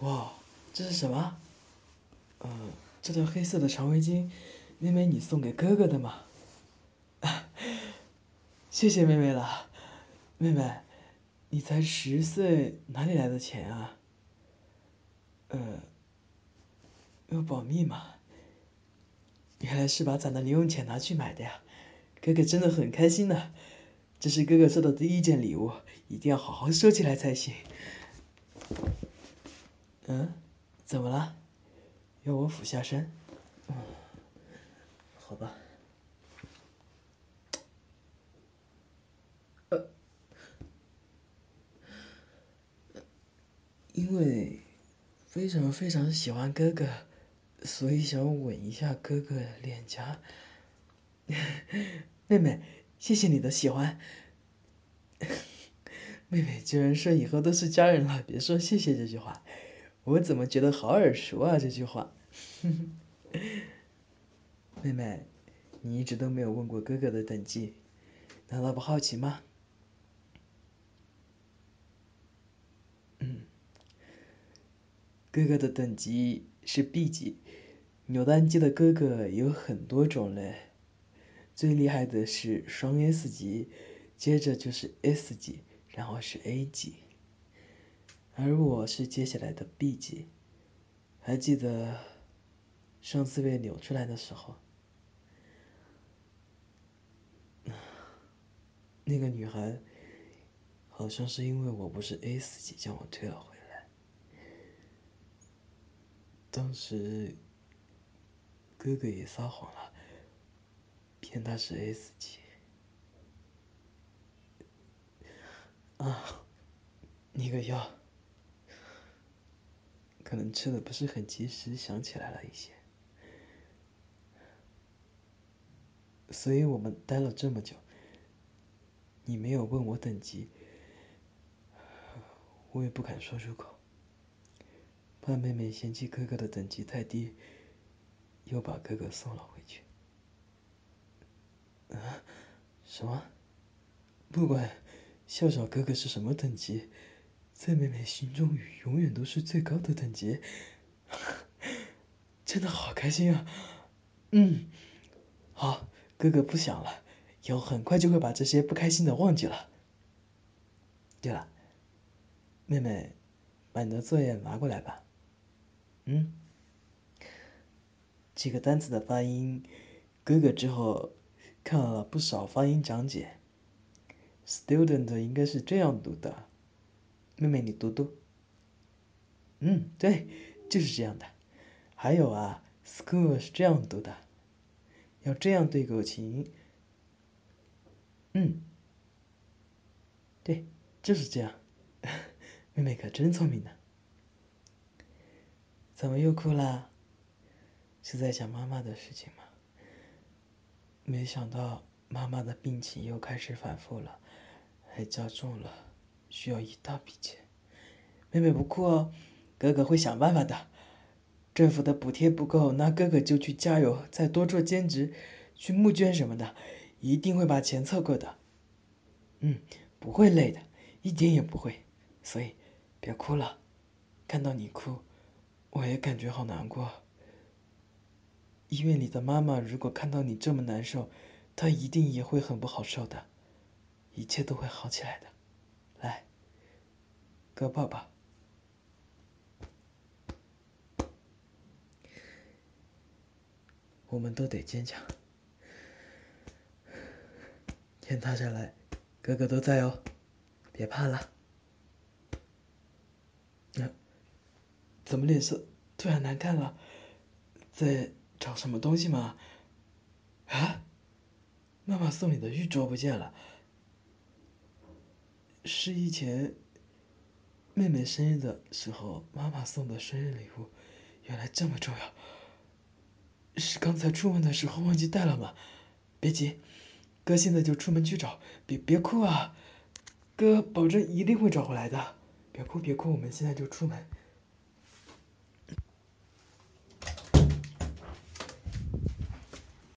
哇，这是什么？嗯，这条黑色的长围巾，妹妹你送给哥哥的吗？谢谢妹妹了，妹妹，你才十岁，哪里来的钱啊？呃，要保密嘛。原来是把攒的零用钱拿去买的呀，哥哥真的很开心呢。这是哥哥收的第一件礼物，一定要好好收起来才行。嗯，怎么了？要我俯下身？嗯，好吧。因为非常非常喜欢哥哥，所以想吻一下哥哥脸颊。妹妹，谢谢你的喜欢。妹妹居然说以后都是家人了，别说谢谢这句话，我怎么觉得好耳熟啊这句话。妹妹，你一直都没有问过哥哥的等级，难道不好奇吗？嗯，哥哥的等级是 B 级，扭蛋机的哥哥有很多种类，最厉害的是双 S 级，接着就是 S 级。然后是 A 级，而我是接下来的 B 级。还记得上次被扭出来的时候，那个女孩好像是因为我不是 A 四级，将我推了回来。当时哥哥也撒谎了，骗他是 A 四级。啊，那个药，可能吃的不是很及时，想起来了一些，所以我们待了这么久，你没有问我等级，我也不敢说出口，怕妹妹嫌弃哥哥的等级太低，又把哥哥送了回去。啊？什么？不管。笑笑哥哥是什么等级，在妹妹心中永远都是最高的等级，真的好开心啊！嗯，好，哥哥不想了，以后很快就会把这些不开心的忘记了。对了，妹妹，把你的作业拿过来吧。嗯，这个单词的发音，哥哥之后看了不少发音讲解。Student 应该是这样读的，妹妹你读读。嗯，对，就是这样的。还有啊，school 是这样读的，要这样对口型。嗯，对，就是这样。妹妹可真聪明呢。怎么又哭啦？是在想妈妈的事情吗？没想到妈妈的病情又开始反复了。还加重了，需要一大笔钱。妹妹不哭哦，哥哥会想办法的。政府的补贴不够，那哥哥就去加油，再多做兼职，去募捐什么的，一定会把钱凑够的。嗯，不会累的，一点也不会。所以，别哭了。看到你哭，我也感觉好难过。医院里的妈妈如果看到你这么难受，她一定也会很不好受的。一切都会好起来的，来，哥抱抱。我们都得坚强，天塌下来，哥哥都在哦，别怕了。怎么脸色突然难看了？在找什么东西吗？啊？妈妈送你的玉镯不见了。是以前妹妹生日的时候，妈妈送的生日礼物，原来这么重要。是刚才出门的时候忘记带了吗？别急，哥现在就出门去找。别别哭啊，哥保证一定会找回来的。别哭别哭，我们现在就出门。